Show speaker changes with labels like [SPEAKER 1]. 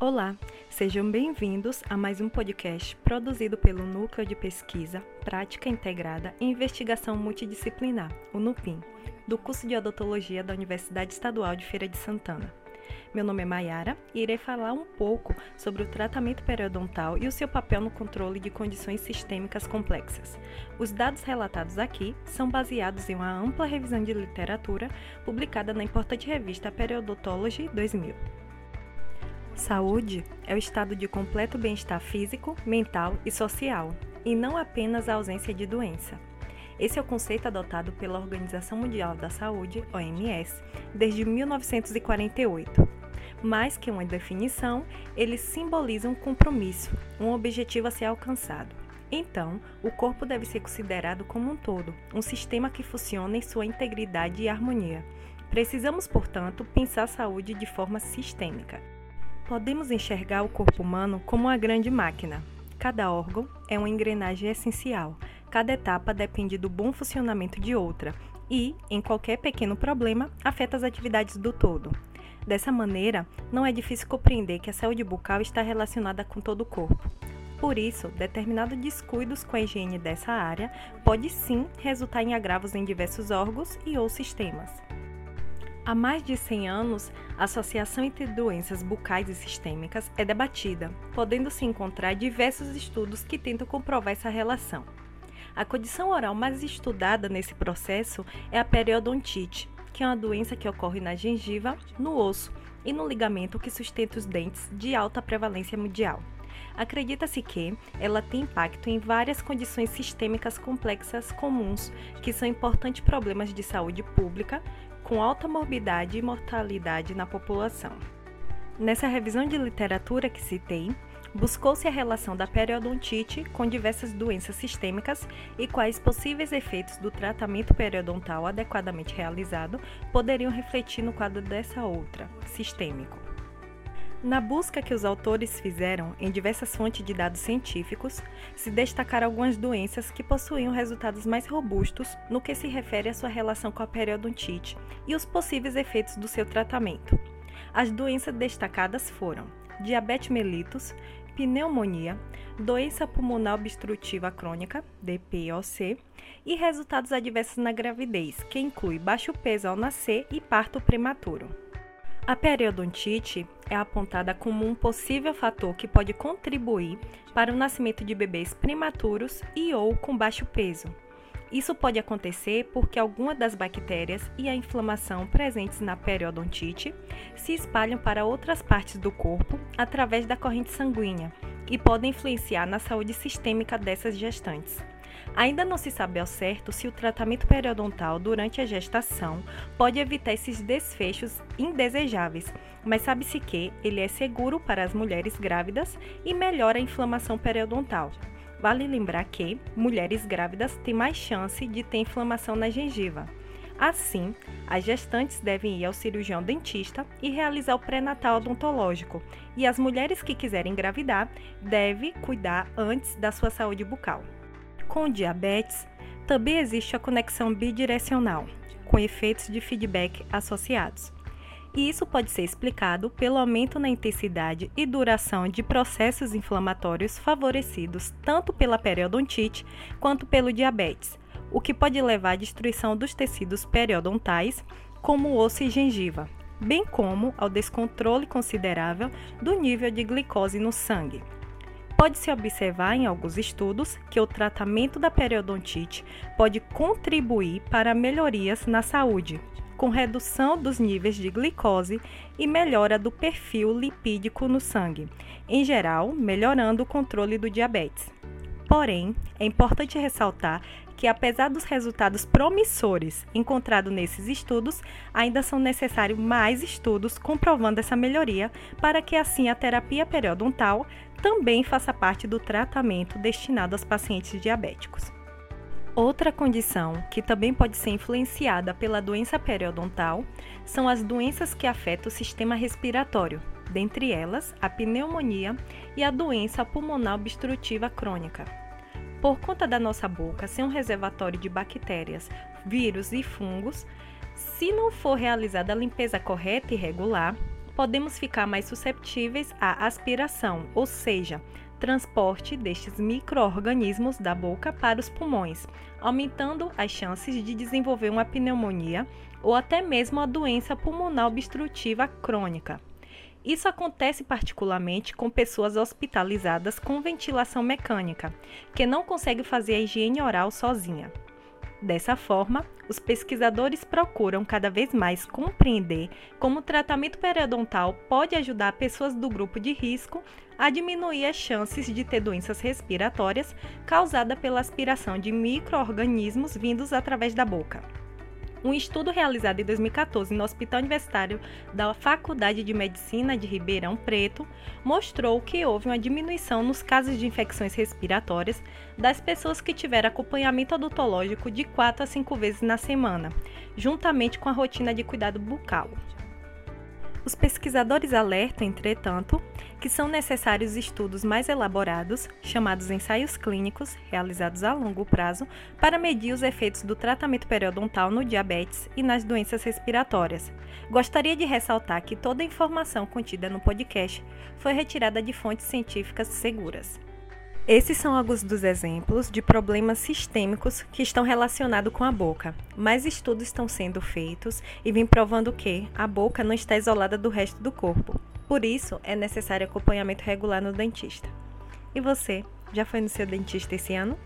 [SPEAKER 1] Olá, sejam bem-vindos a mais um podcast produzido pelo Núcleo de Pesquisa, Prática Integrada e Investigação Multidisciplinar, o NUPIM, do curso de Odontologia da Universidade Estadual de Feira de Santana. Meu nome é Mayara e irei falar um pouco sobre o tratamento periodontal e o seu papel no controle de condições sistêmicas complexas. Os dados relatados aqui são baseados em uma ampla revisão de literatura publicada na importante revista Periodontology 2000. Saúde é o estado de completo bem-estar físico, mental e social, e não apenas a ausência de doença. Esse é o conceito adotado pela Organização Mundial da Saúde, OMS, desde 1948. Mais que uma definição, ele simboliza um compromisso, um objetivo a ser alcançado. Então, o corpo deve ser considerado como um todo, um sistema que funciona em sua integridade e harmonia. Precisamos, portanto, pensar a saúde de forma sistêmica. Podemos enxergar o corpo humano como uma grande máquina. Cada órgão é uma engrenagem essencial. Cada etapa depende do bom funcionamento de outra e, em qualquer pequeno problema, afeta as atividades do todo. Dessa maneira, não é difícil compreender que a saúde bucal está relacionada com todo o corpo. Por isso, determinados descuidos com a higiene dessa área pode sim resultar em agravos em diversos órgãos e ou sistemas. Há mais de 100 anos, a associação entre doenças bucais e sistêmicas é debatida, podendo-se encontrar diversos estudos que tentam comprovar essa relação. A condição oral mais estudada nesse processo é a periodontite, que é uma doença que ocorre na gengiva, no osso e no ligamento que sustenta os dentes de alta prevalência mundial. Acredita-se que ela tem impacto em várias condições sistêmicas complexas comuns, que são importantes problemas de saúde pública, com alta morbidade e mortalidade na população. Nessa revisão de literatura que citei, buscou-se a relação da periodontite com diversas doenças sistêmicas e quais possíveis efeitos do tratamento periodontal adequadamente realizado poderiam refletir no quadro dessa outra, sistêmico. Na busca que os autores fizeram em diversas fontes de dados científicos, se destacaram algumas doenças que possuíam resultados mais robustos no que se refere à sua relação com a periodontite e os possíveis efeitos do seu tratamento. As doenças destacadas foram diabetes mellitus, pneumonia, doença pulmonar obstrutiva crônica, DPOC, e resultados adversos na gravidez, que inclui baixo peso ao nascer e parto prematuro. A periodontite é apontada como um possível fator que pode contribuir para o nascimento de bebês prematuros e ou com baixo peso. Isso pode acontecer porque algumas das bactérias e a inflamação presentes na periodontite se espalham para outras partes do corpo através da corrente sanguínea e podem influenciar na saúde sistêmica dessas gestantes. Ainda não se sabe ao certo se o tratamento periodontal durante a gestação pode evitar esses desfechos indesejáveis, mas sabe-se que ele é seguro para as mulheres grávidas e melhora a inflamação periodontal. Vale lembrar que mulheres grávidas têm mais chance de ter inflamação na gengiva. Assim, as gestantes devem ir ao cirurgião dentista e realizar o pré-natal odontológico, e as mulheres que quiserem engravidar devem cuidar antes da sua saúde bucal. Com diabetes, também existe a conexão bidirecional, com efeitos de feedback associados. E isso pode ser explicado pelo aumento na intensidade e duração de processos inflamatórios favorecidos tanto pela periodontite quanto pelo diabetes, o que pode levar à destruição dos tecidos periodontais, como osso e gengiva, bem como ao descontrole considerável do nível de glicose no sangue. Pode-se observar em alguns estudos que o tratamento da periodontite pode contribuir para melhorias na saúde, com redução dos níveis de glicose e melhora do perfil lipídico no sangue, em geral, melhorando o controle do diabetes. Porém, é importante ressaltar que, apesar dos resultados promissores encontrados nesses estudos, ainda são necessários mais estudos comprovando essa melhoria para que assim a terapia periodontal também faça parte do tratamento destinado aos pacientes diabéticos. Outra condição que também pode ser influenciada pela doença periodontal são as doenças que afetam o sistema respiratório, dentre elas a pneumonia e a doença pulmonar obstrutiva crônica. Por conta da nossa boca ser um reservatório de bactérias, vírus e fungos, se não for realizada a limpeza correta e regular, podemos ficar mais susceptíveis à aspiração, ou seja, transporte destes microorganismos da boca para os pulmões, aumentando as chances de desenvolver uma pneumonia ou até mesmo a doença pulmonar obstrutiva crônica. Isso acontece particularmente com pessoas hospitalizadas com ventilação mecânica, que não conseguem fazer a higiene oral sozinha. Dessa forma, os pesquisadores procuram cada vez mais compreender como o tratamento periodontal pode ajudar pessoas do grupo de risco a diminuir as chances de ter doenças respiratórias causadas pela aspiração de microorganismos vindos através da boca. Um estudo realizado em 2014 no Hospital Universitário da Faculdade de Medicina de Ribeirão Preto mostrou que houve uma diminuição nos casos de infecções respiratórias das pessoas que tiveram acompanhamento odontológico de 4 a 5 vezes na semana, juntamente com a rotina de cuidado bucal. Os pesquisadores alertam, entretanto, que são necessários estudos mais elaborados, chamados ensaios clínicos, realizados a longo prazo, para medir os efeitos do tratamento periodontal no diabetes e nas doenças respiratórias. Gostaria de ressaltar que toda a informação contida no podcast foi retirada de fontes científicas seguras. Esses são alguns dos exemplos de problemas sistêmicos que estão relacionados com a boca. Mais estudos estão sendo feitos e vêm provando que a boca não está isolada do resto do corpo. Por isso, é necessário acompanhamento regular no dentista. E você, já foi no seu dentista esse ano?